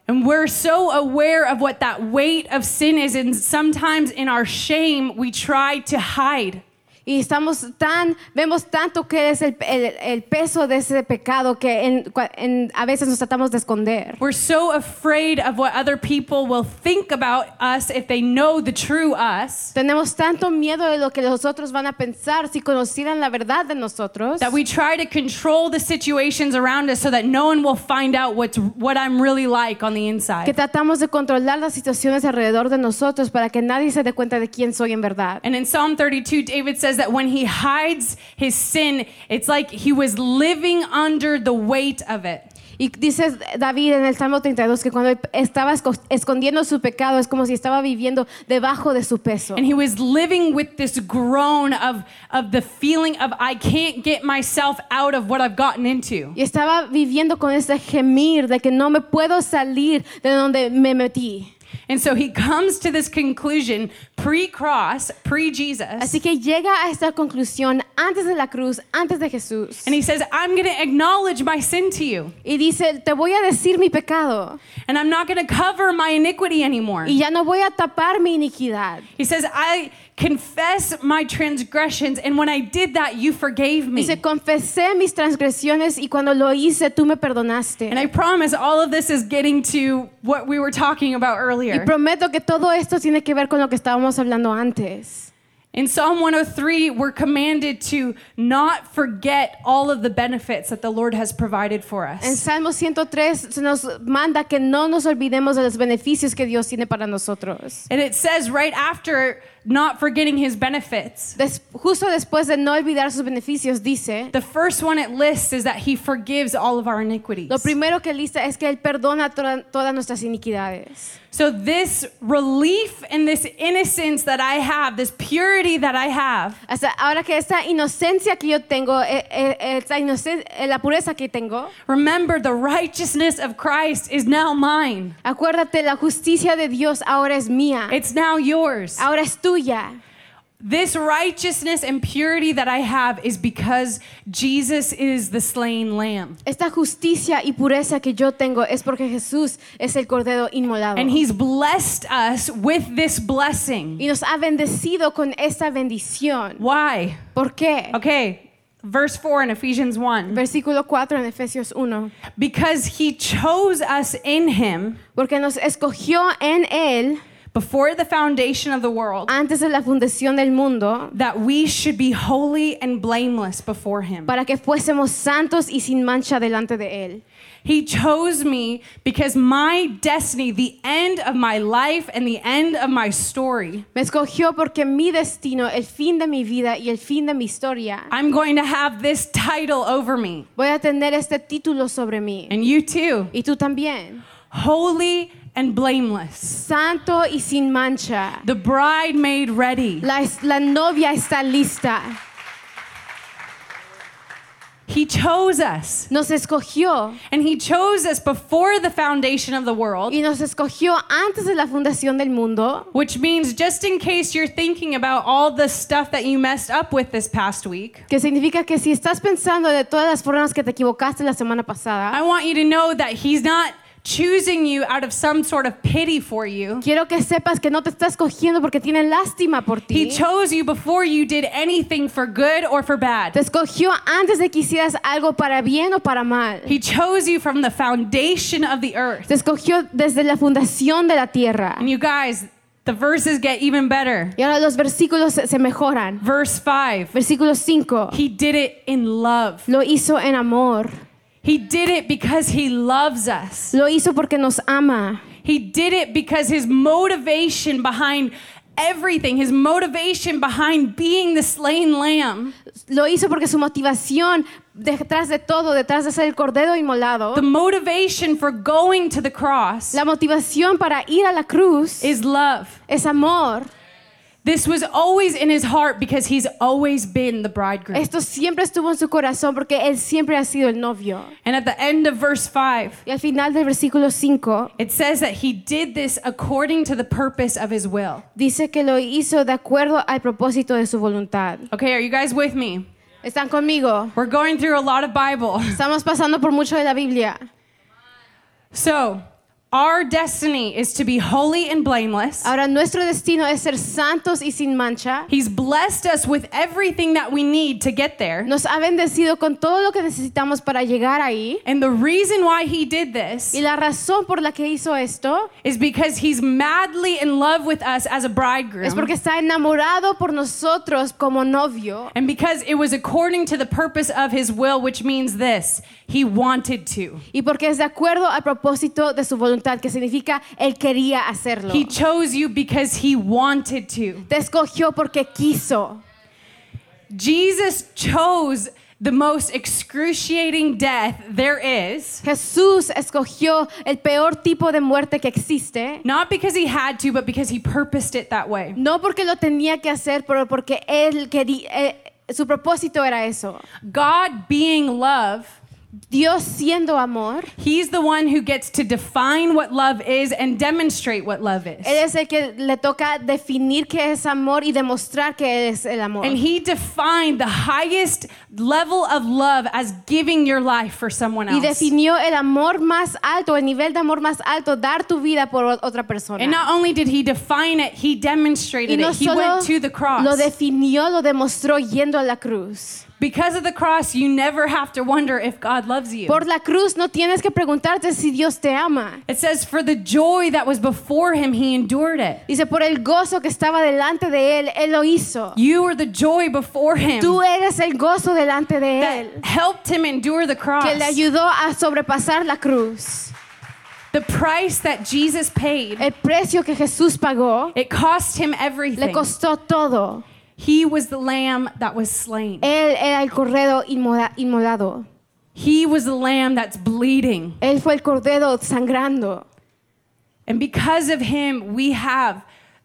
And we're so aware of what that weight of sin is, and sometimes in our shame, we try to hide. Y estamos tan, vemos tanto que es el, el- el peso de ese pecado que en- en- a veces nos tratamos de esconder. We're so afraid of what other people will think about us if they know the true us Tenemos tanto miedo de lo que los otros van a pensar si conocieran la verdad de nosotros that we try to control the situations around us so that no one will find out what's, what I'm really like on the que inside. tratamos de controlar las situaciones alrededor de nosotros para que nadie se dé cuenta de quién soy en verdad. And in Psalm 32, David says that when he hides his sin, it's like he was living under the weight of it. Y dice David en el Salmo 32 que cuando estaba esco- escondiendo su pecado es como si estaba viviendo debajo de su peso. And he was living with this groan of, of the feeling of, I can't get myself out of what I've gotten into. Y estaba viviendo con ese gemir de que no me puedo salir de donde me metí. And so he comes to this conclusion pre cross, pre Jesus. Así que llega a esta conclusión antes de la cruz, antes de Jesús. And he says, I'm going to acknowledge my sin to you. Y dice, te voy a decir mi pecado And I'm not going to cover my iniquity anymore. y ya no voy a tapar mi iniquidad. He says, I confess my transgressions. And when I did that, you forgave me. Dice, confesé mis transgresiones y cuando lo hice, tú me perdonaste. And I promise all of this is getting to what we were talking about Y earlier. prometo que todo esto tiene que ver con lo que estábamos hablando antes. In Psalm 103, we're commanded to not forget all of the benefits that the Lord has provided for us. En. Salmo 103 se nos manda que no nos olvidemos de los beneficios que Dios tiene para nosotros. And it says right after not forgetting his benefits, Des- justo después de no olvidar sus beneficios, dice, the first one it lists is that he forgives all of our iniquities. lo primero que lista es que Él perdona toda- todas nuestras iniquidades. So, this relief and this innocence that I have, this purity that I have, Hasta ahora que esta inocencia que yo tengo, esta inocen- eh, la pureza que tengo, remember the righteousness of Christ is now mine. acuérdate, la justicia de Dios ahora es mía, It's now yours. ahora es tuya. This righteousness and purity that I have is because Jesus is the slain lamb. Esta justicia y pureza que yo tengo es porque Jesús es el Cordero inmolado. And he's blessed us with this blessing. Y nos ha bendecido con esta bendición. Why? ¿Por qué? Okay, verse 4 in Ephesians 1. Versículo 4 en Efesios 1. Because he chose us in him Porque nos escogió en Él before the foundation of the world antes de la fundación del mundo that we should be holy and blameless before him. para que fuésemos santos y sin mancha delante de Él. He chose me because my destiny, the end of my life and the end of my story, Me escogió porque mi destino, el fin de mi vida y el fin de mi historia, I'm going to have this title over me. voy a tener este título sobre mí. And you too. Y tú también. Holy and blameless. Santo y sin mancha. The bride made ready. La, la novia está lista. He chose us. Nos escogió And he chose us before the foundation of the world, y nos escogió antes de la fundación del mundo. which means just in case you're thinking about all the stuff that you messed up with this past week, Que significa que si estás pensando de todas las formas que te equivocaste la semana pasada, I want you to know that he's not choosing you out of some sort of pity for you. quiero que sepas que no te está escogiendo porque tiene lástima por ti. He chose you before you did anything for good or for Te bad. escogió antes de que hicieras algo para bien o para mal. He chose you from the foundation of the earth. Te escogió desde la fundación de la tierra. And you guys, the verses get even better. Y ahora los versículos se mejoran. Verse 5 Versículo 5. He did it in love. Lo hizo en amor. He did it because he loves us. Lo hizo porque nos ama. He did it because his motivation behind everything, his motivation behind being the slain lamb, Lo hizo porque su motivación detrás de todo, detrás de ser el cordero inmolado, the motivation for going to the cross la motivación para ir a la cruz is love. es amor. This was always in his heart because he's always been the bridegroom. Esto siempre estuvo en su corazón porque él siempre ha sido el novio. And at the end of verse 5, Y al final del versículo 5 it says that he did this according to the purpose of his will. dice que lo hizo de acuerdo al propósito de su voluntad. Okay, are you guys with me? ¿Están conmigo? We're going through a lot of Bible. Estamos pasando por mucho de la Biblia. So, our destiny is to be holy and blameless. Ahora nuestro destino es ser santos y sin mancha. He's blessed us with everything that we need to get there. Nos ha bendecido con todo lo que necesitamos para llegar ahí. And the reason why he did this Y la razón por la que hizo esto is because he's madly in love with us as a bridegroom. es porque está enamorado por nosotros como novio. And because it was according to the purpose of his will, which means this he wanted to. Y porque es de acuerdo al propósito de su voluntad, que significa él quería hacerlo. He chose you because he wanted to. Te escogió porque quiso. Jesus chose the most excruciating death there is, Jesús escogió el peor tipo de muerte que existe. not because he had to, but because he purposed it that way. No porque lo tenía que hacer, pero porque él quería, eh, su propósito era eso. God being love Dios siendo amor, He's the one who gets to define what love is and demonstrate what love is. Él es el que le toca definir qué es amor y demostrar qué es el amor. And he defined the highest level of love as giving your life for someone Y else. definió el amor más alto, el nivel de amor más alto, dar tu vida por otra persona. And not only did he define it, he demonstrated no it. He went to the cross. lo definió, lo demostró yendo a la cruz. Because of the cross, you never have to wonder if God loves you. Por la cruz no tienes que preguntarte si Dios te ama. it says, For the joy that was before him, he endured it. Dice, por el gozo que estaba delante de él, él lo hizo. You were the joy before him Tú eres el gozo delante de él, that helped him endure the cross. que le ayudó a sobrepasar la cruz. the price that Jesus paid, El precio que Jesús pagó it cost him everything. le costó todo. He was the lamb that was slain. Él era el cordero inmola- inmolado. He was the lamb that's bleeding. Él fue el cordero sangrando. And because of him, we have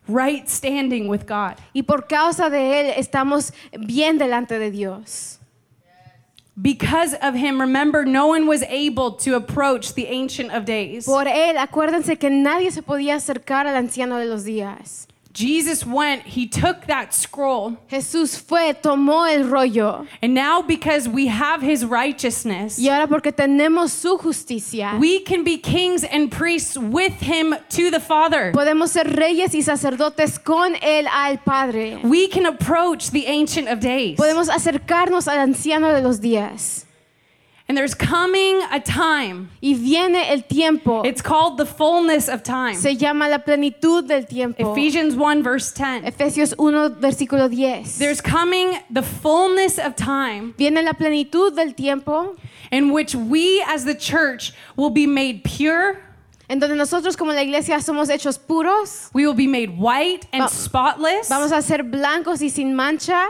right standing with God. Y por causa de él estamos bien delante de Dios. Because of him, remember, no one was able to approach the Ancient of Days. Por él, acuérdense que nadie se podía acercar al anciano de los días. Jesus went, he took that scroll, Jesús fue, tomó el rollo. and now because we have his righteousness, Y ahora porque tenemos su justicia, we can be kings and priests with him to the Father. podemos ser reyes y sacerdotes con él al Padre. We can approach the Ancient of Days. Podemos acercarnos al anciano de los días. And there's coming a time, Y viene el tiempo. it's called the fullness of time. Se llama la plenitud del tiempo. Ephesians 1, verse 10. Efesios 1, versículo 10. There's coming the fullness of time Viene la plenitud del tiempo in which we as the church will be made pure, en donde nosotros como la iglesia somos hechos puros. we will be made white and Va- spotless, Vamos a ser blancos y sin mancha.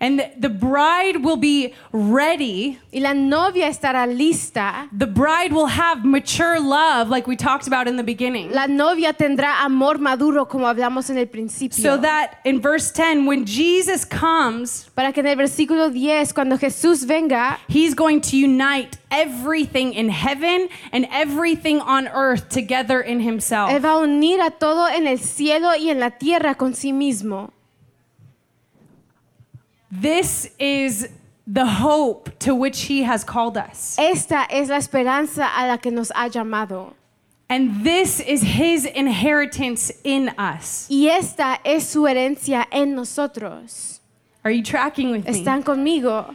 And the- the bride will be ready. Y la novia estará lista. The bride will have mature love, like we talked about in the beginning. La novia tendrá amor maduro como hablamos en el principio. So that in verse 10, when Jesus comes, Para que en el versículo 10, cuando Jesús venga, he's going to unite everything in heaven and everything on earth together in himself. Él va a unir a todo en el cielo y en la tierra con sí mismo. This is the hope to which he has called us. Esta es la esperanza a la que nos ha llamado. And this is his inheritance in us. Y esta es su herencia en nosotros. Are you tracking with me? ¿Están conmigo?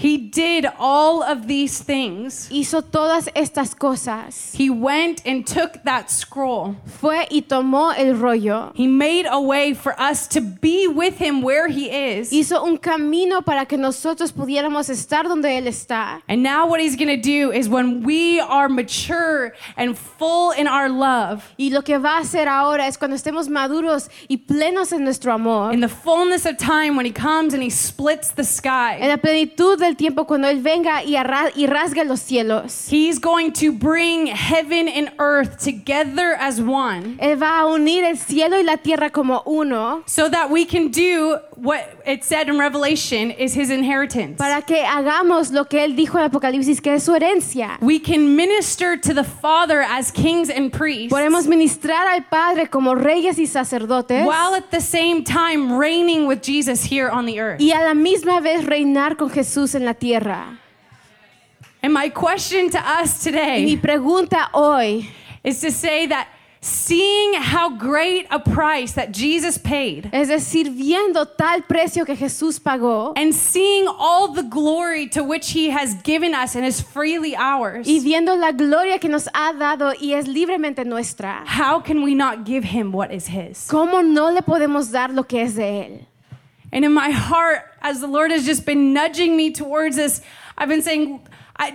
He did all of these things. Hizo todas estas cosas. He went and took that scroll. Fue y tomó el rollo. He made a way for us to be with him where he is. Hizo un camino para que nosotros pudiéramos estar donde Él está. And now, what he's going to do is when we are mature and full in our love, Y lo que va a hacer ahora es cuando estemos maduros y plenos en nuestro amor, in the fullness of time, when he comes and he splits the sky. en la plenitud del tiempo, cuando Él venga y, y rasgue los cielos, he's going to bring heaven and earth together as one. Él va a unir el cielo y la tierra como uno so that we can do what it said in Revelation is his inheritance. para que hagamos lo que Él dijo en Apocalipsis, que es su herencia. we can minister to the Father as kings and priests Podemos ministrar al Padre como reyes y sacerdotes while at the same time reigning with Jesus here on the earth. y a la misma vez reinar con Jesús en la tierra. And my question to us Y mi today pregunta hoy is to say that seeing how great a price that Jesus paid es decir, viendo tal precio que Jesús pagó and seeing all the glory to which he has given us and is freely ours, y viendo la gloria que nos ha dado y es libremente nuestra, how can we not give him what is his? ¿cómo no le podemos dar lo que es de Él? And in my heart, as the Lord has just been nudging me towards this, I've been saying,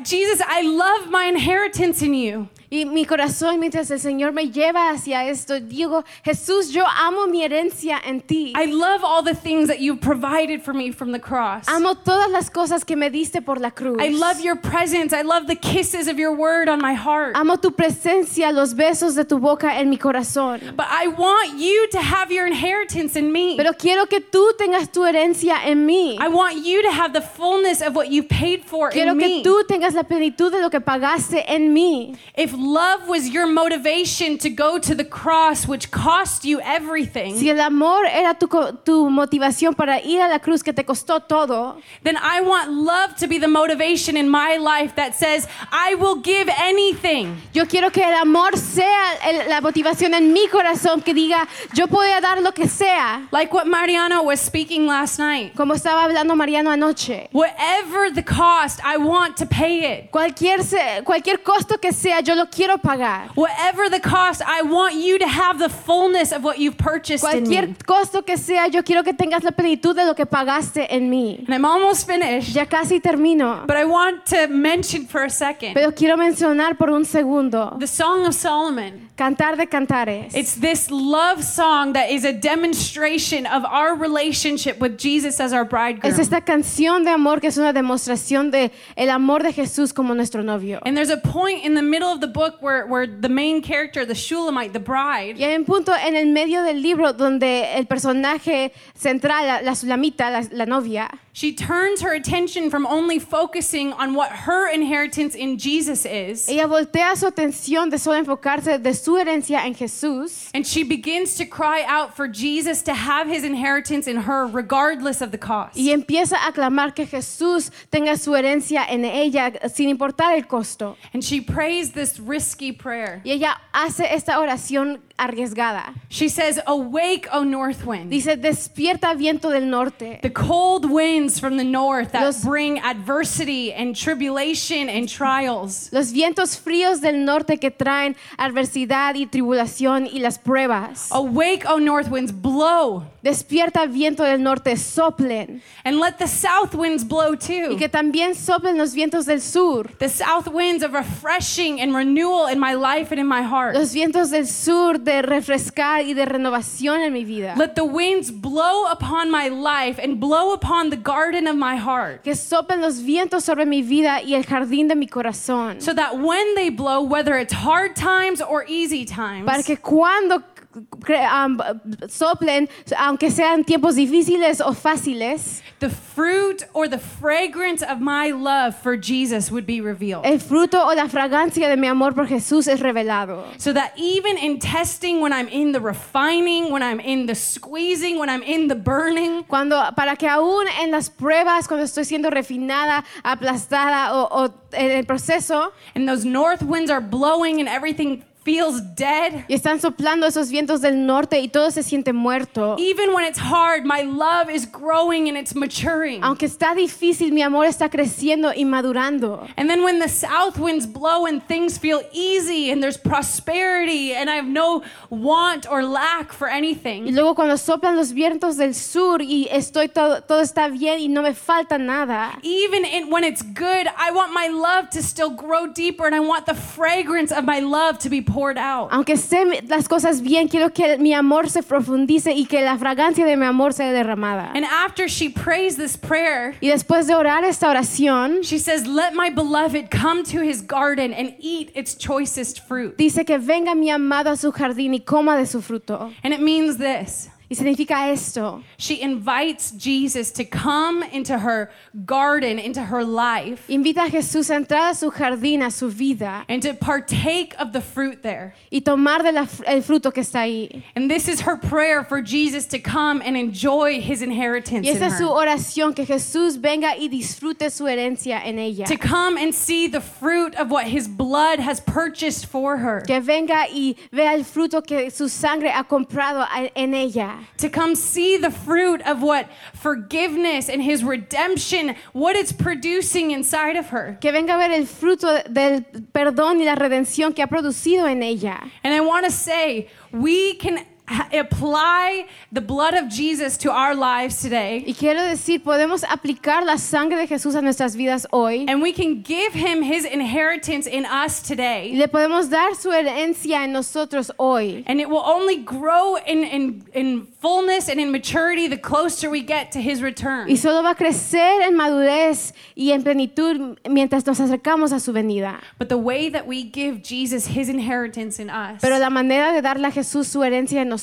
Jesus, I love my inheritance in you. Y mi corazón, mientras el Señor me lleva hacia esto, digo, Jesús, yo amo mi herencia en ti. I love all the things that you've provided for me from the cross. Amo todas las cosas que me diste por la cruz. I love your presence. I love the kisses of your word on my heart. Amo tu presencia, los besos de tu boca en mi corazón. But I want you to have your inheritance in me. Pero quiero que tú tengas tu herencia en mí. I want you to have the fullness of what you've paid for Quiero in que me. tú tengas la plenitud de lo que pagaste en mí. If love was your motivation to go to the cross, which cost you everything, Si el amor era tu, tu motivación para ir a la cruz que te costó todo, then I want love to be the motivation in my life that says, I will give anything. yo quiero que el amor sea el- la motivación en mi corazón que diga, yo puedo dar lo que sea. Like what Mariano was speaking last night. Como estaba hablando Mariano anoche. Whatever the cost, I want to pay it. Cualquier, se- cualquier costo que sea, yo lo quiero pagar. Whatever the cost, I want you to have the fullness of what you've purchased in Cualquier me. costo que sea, yo quiero que tengas la plenitud de lo que pagaste en mí. And I'm almost finished, Ya casi termino, but I want to mention for a second pero quiero mencionar por un segundo the Song of Solomon. Cantar de Cantares. It's this love song that is a demonstration of our relationship with Jesus as our bridegroom. Es esta canción de amor que es una demostración de el amor de Jesús como nuestro novio. And there's a point in the middle of the book where, where the main character, the Shulamite, the bride, Y hay un punto en el medio del libro donde el personaje central, la, la sulamita, la, la novia, she turns her attention from only focusing on what her inheritance in Jesus is, ella voltea su atención de solo enfocarse de su herencia en Jesús and she begins to cry out for Jesus to have his inheritance in her regardless of the cost. y empieza a clamar que Jesús tenga su herencia en ella sin importar el costo. And she prays this risky prayer. Y ella hace esta oración arriesgada. She says, Awake, O north wind. Dice, despierta viento del norte. The cold winds from the north that Los- bring adversity and tribulation and trials. Los vientos fríos del norte que traen adversidad y tribulación y las pruebas. Awake, O north winds, blow, Despierta viento del norte, soplen. and let the south winds blow too. Y que también soplen los vientos del sur. The south winds of refreshing and renewal in my life and in my heart. Los vientos del sur de refrescar y de renovación en mi vida. Let the winds blow upon my life and blow upon the garden of my heart. Que soplen los vientos sobre mi vida y el jardín de mi corazón. So that when they blow, whether it's hard times or easy times, Para que cuando Um, soplen, aunque sean tiempos difíciles o fáciles, the fruit or the fragrance of my love for Jesus would be revealed. el fruto o la fragancia de mi amor por Jesús es revelado. So that even in testing, when I'm in the refining, when I'm in the squeezing, when I'm in the burning, Cuando, para que aún en las pruebas, cuando estoy siendo refinada, aplastada o, o en el proceso, and those north winds are blowing and everything feels dead, y están soplando esos vientos del norte y todo se siente muerto, even when it's hard, my love is growing and it's maturing. aunque está difícil, mi amor está creciendo y madurando. And then when the south winds blow and things feel easy and there's prosperity and I have no want or lack for anything. Y luego cuando soplan los vientos del sur y estoy todo, todo está bien y no me falta nada. even in, when it's good, I want my love to still grow deeper and I want the fragrance of my love to be poured out. Aunque esté las cosas bien, quiero que mi amor se profundice y que la fragancia de mi amor sea derramada. And after she prays this prayer, Y después de orar esta oración, she says, Let my beloved come to his garden and eat its choicest fruit. dice que venga mi amado a su jardín y coma de su fruto. And it means this. Y significa esto. She invites Jesus to come into her garden, into her life, Invita a Jesús a entrar a su jardín, a su vida, and to partake of the fruit there. y tomar del fruto que está ahí. And this is her prayer for Jesus to come and enjoy his inheritance Y in es su oración, que Jesús venga y disfrute su herencia en ella. To come and see the fruit of what his blood has purchased for her. Que venga y vea el fruto que su sangre ha comprado en ella. To come see the fruit of what forgiveness and his redemption, what it's producing inside of her. Que venga a ver el fruto del perdón y la redención que ha producido en ella. And I want to say, we can apply the blood of Jesus to our lives today. Y quiero decir, podemos aplicar la sangre de Jesús a nuestras vidas hoy. And we can give him his inheritance in us today. Y le podemos dar su herencia en nosotros hoy. And it will only grow in, in, in fullness and in maturity the closer we get to his return. Y solo va a crecer en madurez y en plenitud mientras nos acercamos a su venida. But the way that we give Jesus his inheritance in us Pero la manera de darle a Jesús su herencia en nosotros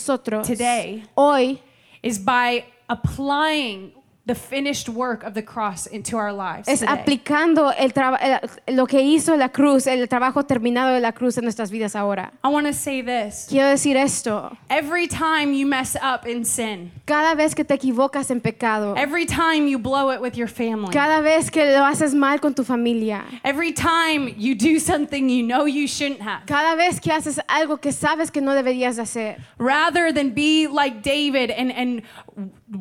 Today. hoy is by applying the finished work of the cross into our lives. es today. aplicando el el- lo que hizo la cruz, el trabajo terminado de la cruz en nuestras vidas ahora. I want to say this. Quiero decir esto, Every time you mess up in sin, cada vez que te equivocas en pecado, every time you blow it with your family, cada vez que lo haces mal con tu familia, every time you do something you know you shouldn't have, cada vez que haces algo que sabes que no deberías hacer, rather than be like David and, and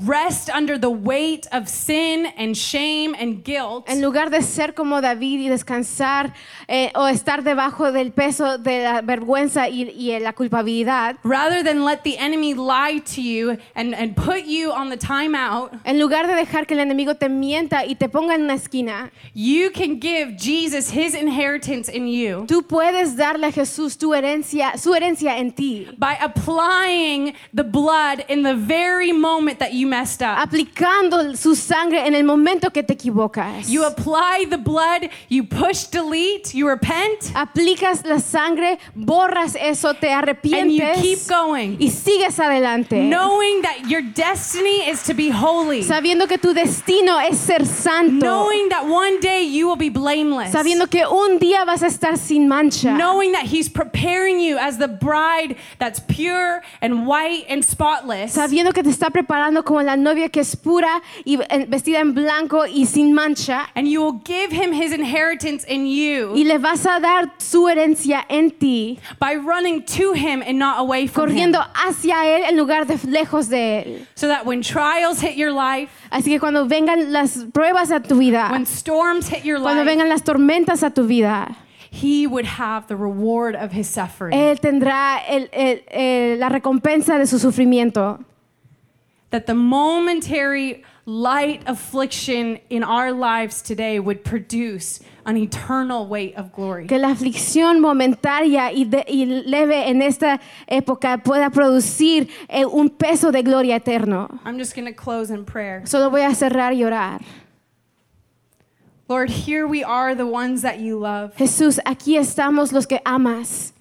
rest under the weight of sin and shame and guilt, en lugar de ser como David y descansar eh, o estar debajo del peso de la vergüenza y, y la culpabilidad, rather than let the enemy lie to you and, and put you on the timeout, en lugar de dejar que el enemigo te mienta y te ponga en una esquina, you can give Jesus his inheritance in you tú puedes darle a Jesús tu herencia, su herencia en ti, by applying the blood in the very moment that you messed up. aplicando su sangre en el momento que te equivocas. You apply the blood, you push delete, you repent, Aplicas la sangre, borras eso, te arrepientes. and you keep going. y sigues adelante. Knowing that your destiny is to be holy. Sabiendo que tu destino es ser santo. Knowing that one day you will be blameless. Sabiendo que un día vas a estar sin mancha. Knowing that He's preparing you as the bride that's pure and white and spotless. Sabiendo que te está preparando como la novia que es pura y vestida en blanco y sin mancha. And you will give Him His inheritance in you Y le vas a dar su herencia en ti, by running to Him and not away from Him. corriendo hacia Él en lugar de lejos de Él. So that when trials hit your life, Así que cuando vengan las pruebas a tu vida, when storms hit your cuando life, vengan las tormentas a tu vida, He would have the reward of His suffering. Él tendrá el- el- el- la recompensa de su sufrimiento. That the momentary light affliction in our lives today would produce an eternal weight of glory. Que la aflicción momentaria y, de- y leve en esta época pueda producir eh, un peso de gloria eterno. I'm just going to close in prayer. Solo voy a cerrar y orar. Lord, here we are, the ones that you love. Jesús, aquí estamos los que amas.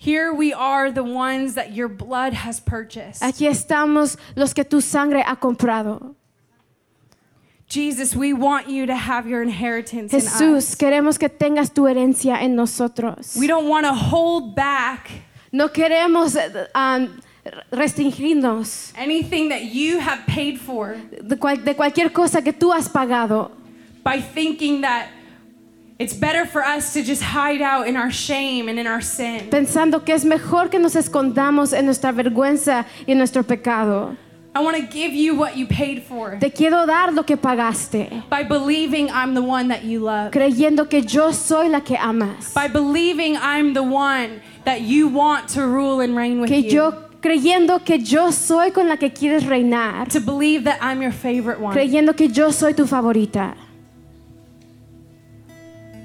Here we are, the ones that your blood has purchased. Aquí estamos los que tu sangre ha comprado. Jesus, we want you to have your inheritance in Jesús, us. queremos que tengas tu herencia en nosotros. We don't want to hold back No queremos um, restringirnos anything that you have paid for de, cual- de cualquier cosa que tú has pagado. by thinking that it's better for us to just hide out in our shame and in our sin. Pensando que es mejor que nos escondamos en nuestra vergüenza y en nuestro pecado. I want to give you what you paid for Te quiero dar lo que pagaste, by believing I'm the one that you love. creyendo que yo soy la que amas. By believing I'm the one that you want to rule and reign with Que you. yo creyendo que yo soy con la que quieres reinar, to believe that I'm your favorite one. creyendo que yo soy tu favorita.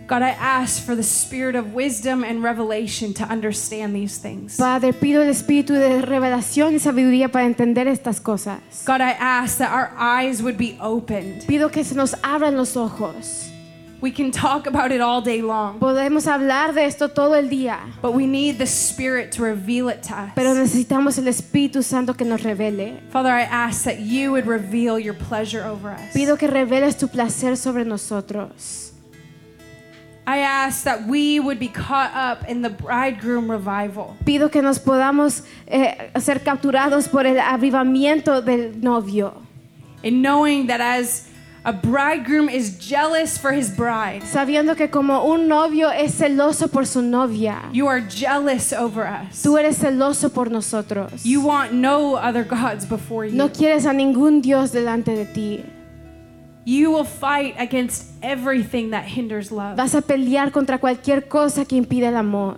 God, I ask for the spirit of wisdom and revelation to understand these things. Padre, pido el espíritu de revelación y sabiduría para entender estas cosas. God, I ask that our eyes would be opened. Pido que se nos abran los ojos. We can talk about it all day long, Podemos hablar de esto todo el día, but we need the spirit to reveal it to us. pero necesitamos el Espíritu Santo que nos revele. Father, I ask that you would reveal your pleasure over us. Pido que reveles tu placer sobre nosotros. I ask that we would be caught up in the bridegroom revival. Pido que nos podamos eh, ser capturados por el avivamiento del novio, In knowing that as a bridegroom is jealous for his bride, sabiendo que como un novio es celoso por su novia, you are jealous over us. tú eres celoso por nosotros. You want no other gods before you. No quieres a ningún Dios delante de ti. You will fight against everything that hinders love. Vas a pelear contra cualquier cosa que impida el amor.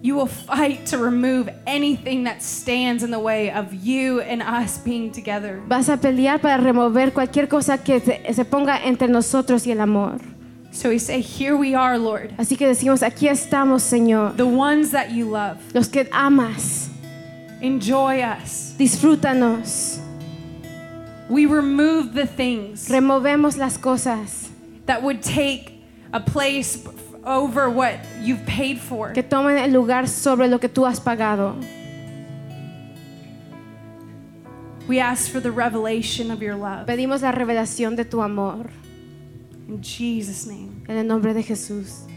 You will fight to remove anything that stands in the way of you and us being together. Vas a pelear para remover cualquier cosa que se, ponga entre nosotros y el amor. So we say, Here we are, Lord, Así que decimos, aquí estamos, Señor. the ones that you love. Los que amas, Enjoy us. disfrútanos. We remove the things Removemos las cosas that would take a place over what you've paid for. que tomen el lugar sobre lo que tú has pagado. We ask for the revelation of your love. Pedimos la revelación de tu amor. In Jesus' name, En el nombre de Jesús.